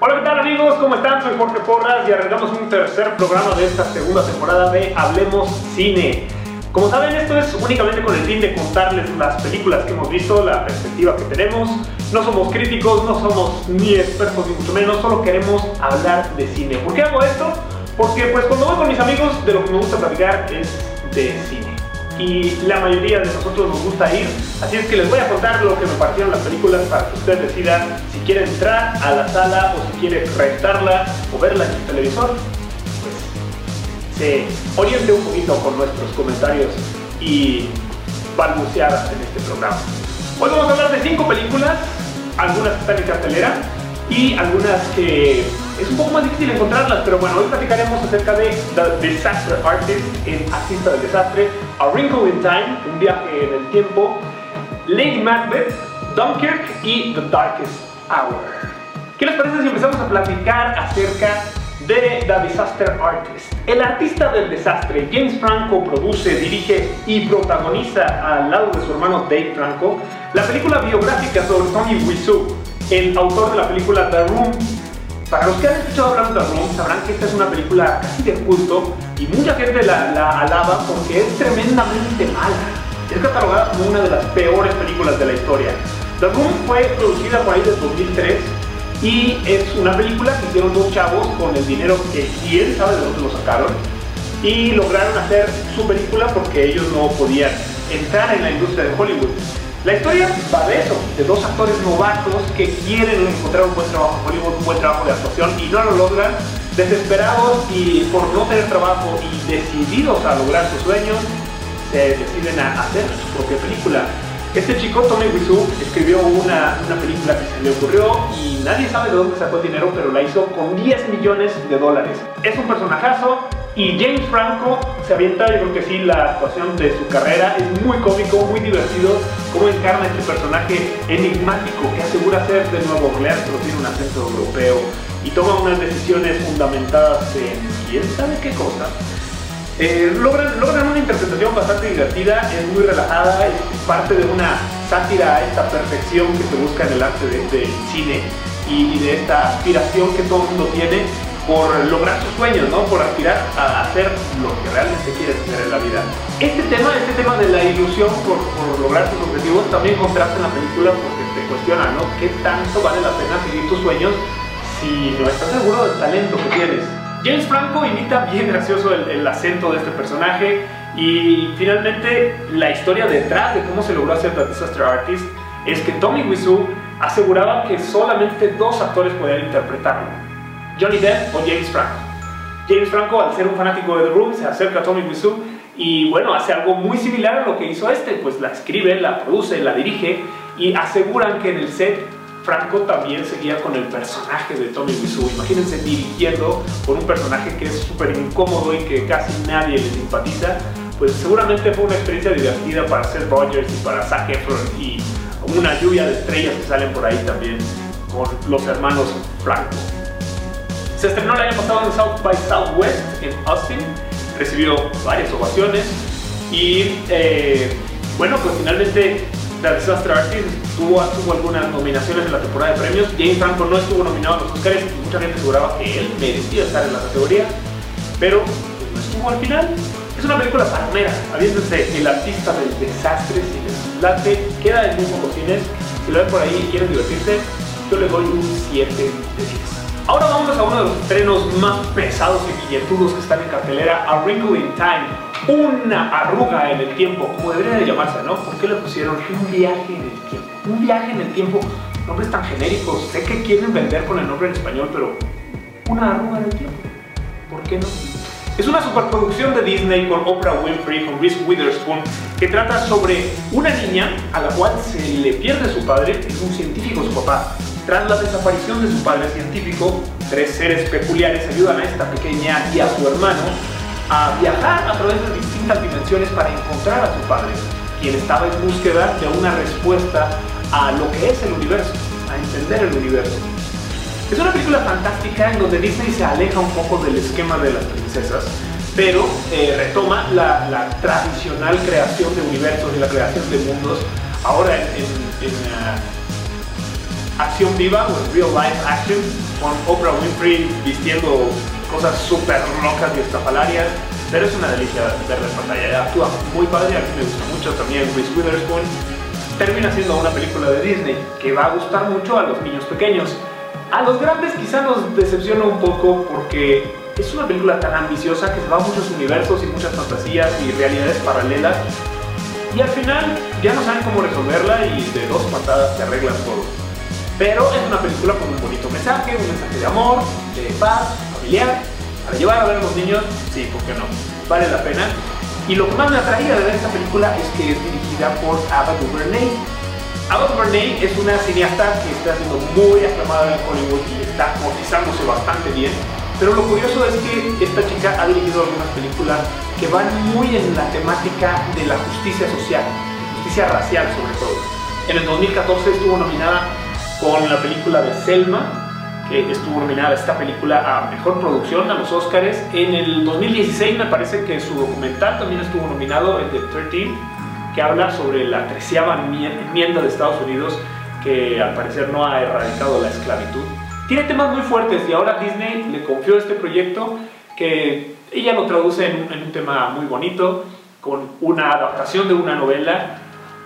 Hola, ¿qué tal amigos? ¿Cómo están? Soy Jorge Porras y arrancamos un tercer programa de esta segunda temporada de Hablemos Cine. Como saben, esto es únicamente con el fin de contarles las películas que hemos visto, la perspectiva que tenemos. No somos críticos, no somos ni expertos ni mucho menos, solo queremos hablar de cine. ¿Por qué hago esto? Porque pues cuando voy con mis amigos de lo que me gusta platicar es de cine y la mayoría de nosotros nos gusta ir. Así es que les voy a contar lo que me parecieron las películas para que ustedes decidan si quieren entrar a la sala o si quieren rentarla o verla en el televisor. Pues se oriente un poquito con nuestros comentarios y balbuceadas en este programa. Hoy vamos a hablar de cinco películas, algunas que están en cartelera y algunas que es un poco más difícil encontrarlas, pero bueno, hoy platicaremos acerca de The Disaster Artist en Artista del Desastre, A Wrinkle in Time, un viaje en el tiempo, Lady Macbeth, Dunkirk y The Darkest Hour. ¿Qué les parece si empezamos a platicar acerca de The Disaster Artist? El artista del desastre, James Franco, produce, dirige y protagoniza al lado de su hermano Dave Franco la película biográfica sobre Tony Wiseau, el autor de la película The Room para los que han escuchado Room, sabrán que esta es una película casi de culto y mucha gente la, alaba porque es tremendamente mala. Es catalogada como una de las peores películas de la historia. The Room fue producida por ahí desde 2003 y es una película que hicieron dos chavos con el dinero que quién sabe de dónde lo sacaron y lograron hacer su película porque ellos no podían entrar en la industria de Hollywood. La historia va de eso, de dos actores novatos que quieren encontrar un buen trabajo en Hollywood, un buen trabajo de actuación y no lo logran, desesperados y por no tener trabajo y decididos a lograr sus sueños, se deciden a hacer su propia película. Este chico, Tommy Wiseau, escribió una, una, película que se le ocurrió y nadie sabe de dónde sacó el dinero, pero la hizo con 10 millones de dólares. Es un personajazo, y James Franco se avienta, yo creo que sí, la actuación de su carrera. Es muy cómico, muy divertido, cómo encarna este personaje enigmático que asegura ser de Nueva Orleans, pero tiene un acento europeo y toma unas decisiones fundamentadas en quién sabe qué cosa. Eh, logran, logran, una interpretación bastante divertida, es muy relajada, es parte de una sátira a esta perfección que se busca en el arte del cine y, y de esta aspiración que todo el mundo tiene por lograr sus sueños, ¿no? Por aspirar a hacer lo que realmente quieres hacer en la vida. Este tema, este tema de la ilusión por, lograr tus objetivos también contrasta en la película porque te cuestiona, ¿no? ¿Qué tanto vale la pena seguir tus sueños si no estás seguro del talento que tienes? James Franco imita bien gracioso el, acento de este personaje y finalmente la historia detrás de cómo se logró hacer The Disaster Artist es que Tommy Wiseau aseguraba que solamente dos actores podían interpretarlo Johnny Depp o James Franco. James Franco, al ser un fanático de The Room, se acerca a Tommy Wiseau y bueno, hace algo muy similar a lo que hizo este, pues la escribe, la produce, la dirige y aseguran que en el set Franco también seguía con el personaje de Tommy Wiseau. Imagínense dirigiendo con un personaje que es súper incómodo y que casi nadie le simpatiza. Pues seguramente fue una experiencia divertida para Seth Rogers y para Zac Efron y una lluvia de estrellas que salen por ahí también con los hermanos Franco. Se estrenó el año pasado en South by Southwest en Austin, recibió varias ovaciones y eh, bueno, pues finalmente The Disaster Artist tuvo, tuvo, algunas nominaciones en la temporada de premios. James Franco no estuvo nominado a los Oscars y mucha gente aseguraba que él merecía estar en la categoría, pero pues, no estuvo al final. Es una película palomera, habiéndose el artista del desastre, si les queda en muy pocos cines. Si lo ven por ahí y quieren divertirse, yo le doy un 7 de 10. Ahora vamos a uno de los estrenos más pesados y billetudos que están en cartelera, A Wrinkle in Time, una arruga en el tiempo, como debería de llamarse, ¿no? ¿Por qué le pusieron un viaje en el tiempo? Un viaje en el tiempo, nombres tan genéricos, sé que quieren vender con el nombre en español, pero una arruga en el tiempo, ¿por qué no? Es una superproducción de Disney con Oprah Winfrey, con Reese Witherspoon, que trata sobre una niña a la cual se le pierde su padre, es un científico su papá, tras la desaparición de su padre científico, tres seres peculiares ayudan a esta pequeña y a su hermano a viajar a través de distintas dimensiones para encontrar a su padre, quien estaba en búsqueda de una respuesta a lo que es el universo, a entender el universo. Es una película fantástica en donde Disney se aleja un poco del esquema de las princesas, pero eh, retoma la, tradicional creación de universos y la creación de mundos ahora en, en acción viva o real life action con Oprah Winfrey vistiendo cosas súper locas y estafalarias, pero es una delicia verla en pantalla. Actúa muy padre, a mí me gusta mucho también Reese Witherspoon. Termina siendo una película de Disney que va a gustar mucho a los niños pequeños. A los grandes quizá nos decepciona un poco porque es una película tan ambiciosa que se va a muchos universos y muchas fantasías y realidades paralelas y al final ya no saben cómo resolverla y de dos patadas se arreglan todo. Pero es una película con un bonito mensaje, un mensaje de amor, de paz, familiar. Para llevar a ver a los niños, sí, ¿por qué no? Vale la pena. Y lo que más me atraía de ver esta película es que es dirigida por Ava DuVernay. Ava DuVernay es una cineasta que está siendo muy aclamada en Hollywood y está cotizándose bastante bien. Pero lo curioso es que esta chica ha dirigido algunas películas que van muy en la temática de la justicia social, justicia racial sobre todo. En el 2014 estuvo nominada con la película de Selma, que estuvo nominada esta película a Mejor Producción a los Oscars. En el 2016 me parece que su documental también estuvo nominado, el de 13, que habla sobre la treceava enmienda de Estados Unidos que al parecer no ha erradicado la esclavitud. Tiene temas muy fuertes y ahora Disney le confió este proyecto que ella lo traduce en un, tema muy bonito, con una adaptación de una novela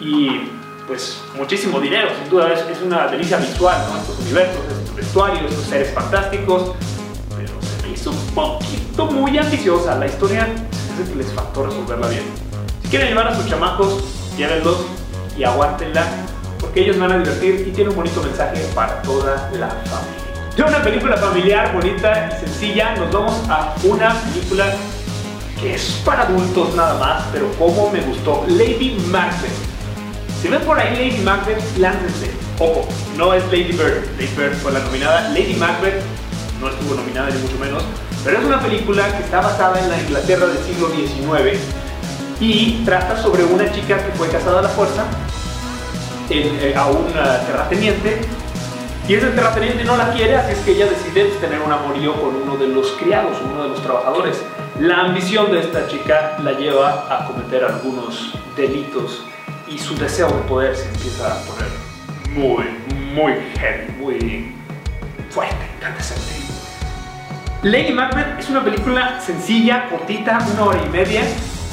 y pues muchísimo dinero, sin duda es, es una delicia visual, ¿no? estos universos, estos vestuarios, estos seres fantásticos, pero se me hizo un poquito muy ambiciosa, la historia es que les faltó resolverla bien. Si quieren llevar a sus chamacos, llévenlos y aguántenla, porque ellos van a divertir y tiene un bonito mensaje para toda la familia. De una película familiar, bonita y sencilla, nos vamos a una película que es para adultos nada más, pero como me gustó, Lady Macbeth. Si ven por ahí Lady Macbeth, láncense. Ojo, no es Lady Bird. Lady Bird fue la nominada. Lady Macbeth no estuvo nominada ni mucho menos, pero es una película que está basada en la Inglaterra del siglo XIX y trata sobre una chica que fue casada a la fuerza eh, a un terrateniente y ese terrateniente no la quiere, así es que ella decide tener un amorío con uno de los criados, uno de los trabajadores. La ambición de esta chica la lleva a cometer algunos delitos y su deseo de poder se empieza a poner muy, muy heavy, muy fuerte, incandescente. Lady Macbeth es una película sencilla, cortita, una hora y media,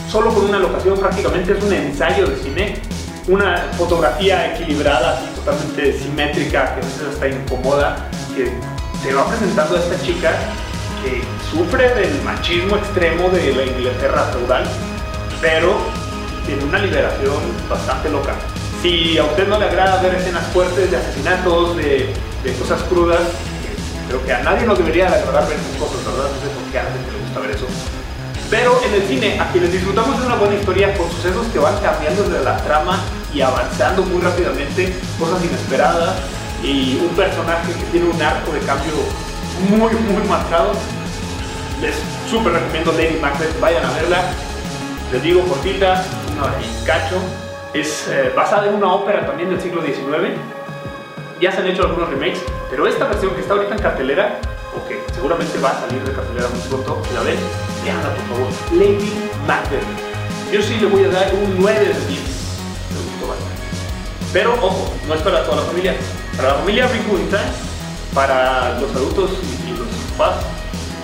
solo con una locación prácticamente, es un ensayo de cine una fotografía equilibrada, así totalmente simétrica, que a veces hasta incomoda, que te va presentando a esta chica que sufre del machismo extremo de la Inglaterra feudal, pero tiene una liberación bastante loca. Si a usted no le agrada ver escenas fuertes de asesinatos, de, cosas crudas, creo que a nadie nos debería agradar ver esas cosas, ¿verdad? No sé por qué a la gente le gusta ver eso. Pero en el cine, a quienes disfrutamos de una buena historia con sucesos que van cambiando de la trama y avanzando muy rápidamente, cosas inesperadas y un personaje que tiene un arco de cambio muy, muy marcado. Les súper recomiendo Lady Macbeth, vayan a verla. Les digo cortita, una cacho. Es eh, basada en una ópera también del siglo XIX. Ya se han hecho algunos remakes, pero esta versión que está ahorita en cartelera, o que seguramente va a salir de cartelera muy pronto, la ven, veanla por favor. Lady Macbeth. Yo sí le voy a dar un 9 de 10 pero ojo, no es para toda la familia. Para la familia rica, para los adultos y, los papás,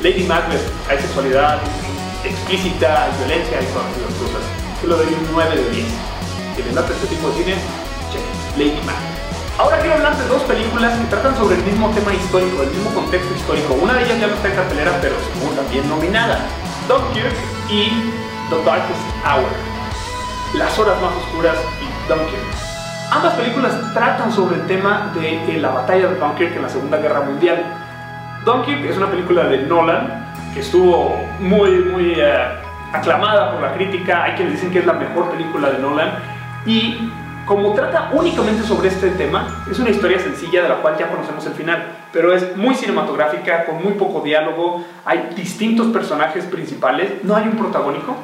Lady Macbeth, hay sexualidad explícita, hay violencia y todas esas cosas. Le doy un 9 de 10. Si les late este tipo de cine, Lady Macbeth. Ahora quiero hablar de dos películas que tratan sobre el mismo tema histórico, el mismo contexto histórico. Una de ellas ya no está en cartelera, pero estuvo también nominada. Dunkirk y The Darkest Hour. Las horas más oscuras y Dunkirk. Ambas películas tratan sobre el tema de eh, la batalla de Dunkirk en la Segunda Guerra Mundial. Dunkirk es una película de Nolan que estuvo muy, muy eh, aclamada por la crítica. Hay quienes dicen que es la mejor película de Nolan. Y como trata únicamente sobre este tema, es una historia sencilla de la cual ya conocemos el final, pero es muy cinematográfica, con muy poco diálogo, hay distintos personajes principales, no hay un protagónico,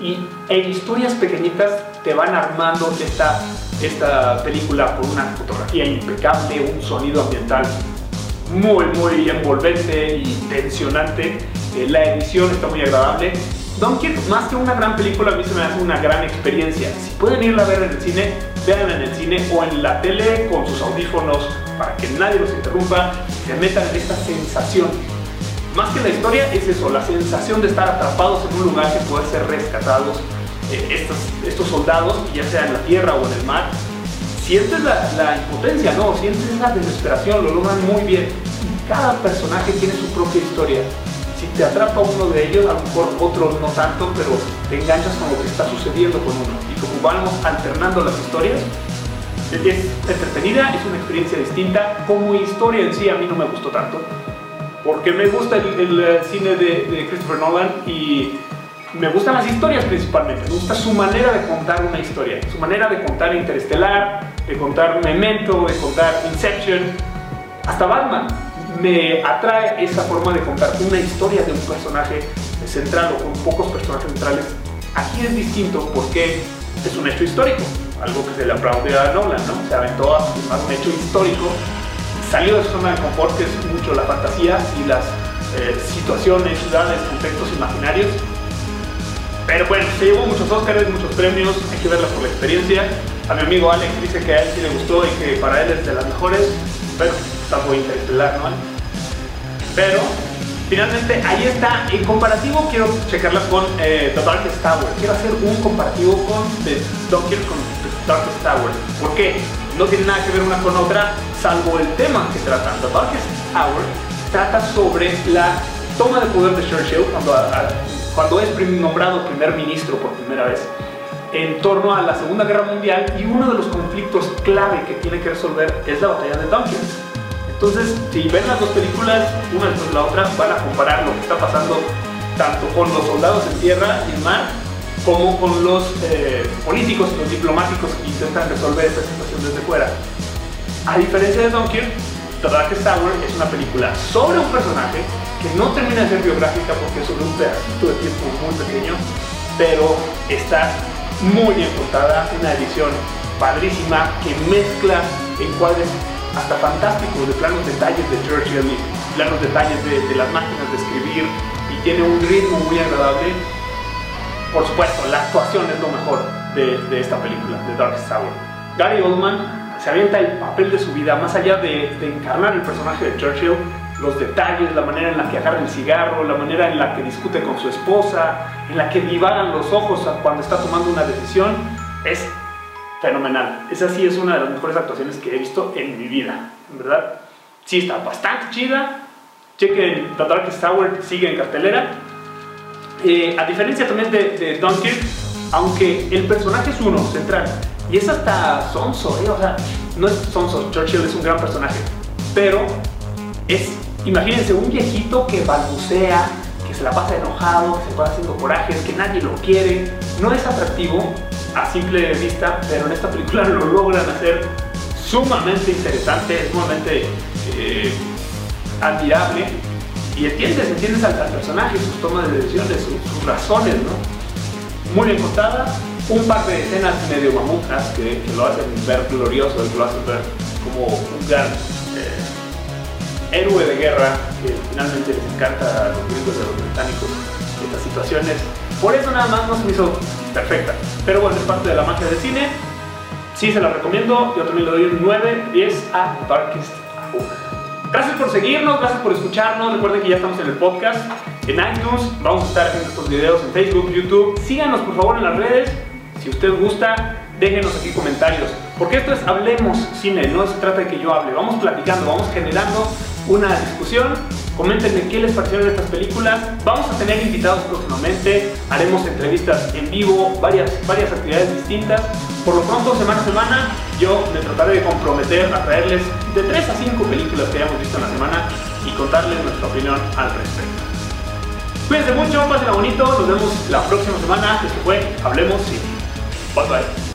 y en historias pequeñitas te van armando esta, esta película con una fotografía impecable, un sonido ambiental muy, muy envolvente y tensionante. Eh, la edición está muy agradable. Dunkirk, más que una gran película, a mí se me hace una gran experiencia. Si pueden irla a ver en el cine, vean en el cine o en la tele con sus audífonos para que nadie los interrumpa, se metan en esta sensación. Más que la historia es eso, la sensación de estar atrapados en un lugar que puede ser rescatados eh, estos, estos soldados, ya sea en la tierra o en el mar. Sientes la, impotencia, ¿no? Sientes la desesperación, lo logran muy bien. Cada personaje tiene su propia historia te atrapa uno de ellos, a lo mejor otros no tanto, pero te enganchas con lo que está sucediendo con uno. Y como vamos alternando las historias, es entretenida, es una experiencia distinta. Como historia en sí a mí no me gustó tanto, porque me gusta el, eh, cine de, Christopher Nolan y me gustan las historias principalmente, me gusta su manera de contar una historia, su manera de contar Interestelar, de contar Memento, de contar Inception, hasta Batman me atrae esa forma de contar una historia de un personaje central o con pocos personajes centrales. Aquí es distinto porque es un hecho histórico, algo que se le aplaude a Nolan, ¿no? Se aventó a un hecho histórico, salió de su zona de confort, que es mucho la fantasía y las eh, situaciones, ciudades, contextos imaginarios. Pero bueno, se llevó muchos Oscars, muchos premios, hay que verla por la experiencia. A mi amigo Alex dice que a él sí le gustó y que para él es de las mejores. Pero está muy ¿no? Pero finalmente ahí está. En comparativo quiero checarla con eh, The Darkest Tower. Quiero hacer un comparativo con The, Dunkirk con The Darkest Tower. ¿Por qué? No tiene nada que ver una con otra, salvo el tema que tratan. The Darkest Tower trata sobre la toma de poder de Churchill cuando, cuando es nombrado primer ministro por primera vez en torno a la Segunda Guerra Mundial y uno de los conflictos clave que tiene que resolver es la batalla de Dunkirk. Entonces, si ven las dos películas, una de la otra, van a comparar lo que está pasando tanto con los soldados en tierra y en mar, como con los eh, políticos los diplomáticos que intentan resolver esta situación desde fuera. A diferencia de Dunkirk, The Darkest Tower es una película sobre un personaje que no termina de ser biográfica porque es sobre un pedacito de tiempo muy pequeño, pero está muy bien contada, una edición padrísima que mezcla encuadres hasta fantásticos de planos detalles de Churchill y planos detalles de, las máquinas de escribir y tiene un ritmo muy agradable. Por supuesto, la actuación es lo mejor de, esta película, de Dark Tower. Gary Oldman se avienta el papel de su vida, más allá de, de encarnar el personaje de Churchill, los detalles, la manera en la que agarra el cigarro, la manera en la que discute con su esposa, en la que divagan los ojos cuando está tomando una decisión, es fenomenal. Esa sí es una de las mejores actuaciones que he visto en mi vida, ¿verdad? Sí, está bastante chida. Chequen The Darkest Tower, sigue en cartelera. Eh, a diferencia también de, de, Dunkirk, aunque el personaje es uno, central, y es hasta sonso, ¿eh? o sea, no es sonso, Churchill es un gran personaje, pero es Imagínense un viejito que balbucea, que se la pasa enojado, que se pasa haciendo corajes, que nadie lo quiere. No es atractivo a simple vista, pero en esta película lo logran hacer sumamente interesante, sumamente eh, admirable. Y entiendes, entiendes al, personaje, sus tomas de decisiones, sus, razones, ¿no? Muy bien contada, un par de escenas medio mamutas que, lo hacen ver glorioso, que lo hacen ver como un gran eh, héroe de guerra, que finalmente les encanta a los gringos de los británicos estas situaciones. Por eso nada más no se me hizo perfecta. Pero bueno, es parte de la magia del cine. Sí se la recomiendo. Yo también le doy un 9, 10 a Darkest Hour. Gracias por seguirnos, gracias por escucharnos. Recuerden que ya estamos en el podcast, en iTunes. Vamos a estar haciendo estos videos en Facebook, YouTube. Síganos por favor en las redes. Si usted gusta, déjenos aquí comentarios. Porque esto es Hablemos Cine, no se trata de que yo hable. Vamos platicando, vamos generando una discusión. Coméntenme qué les parecieron estas películas. Vamos a tener invitados próximamente. Haremos entrevistas en vivo, varias, varias actividades distintas. Por lo pronto, semana a semana, yo me trataré de comprometer a traerles de 3 a 5 películas que hayamos visto en la semana y contarles nuestra opinión al respecto. Cuídense mucho, pásenla bonito. Nos vemos la próxima semana. Esto fue Hablemos Cine. Bye bye.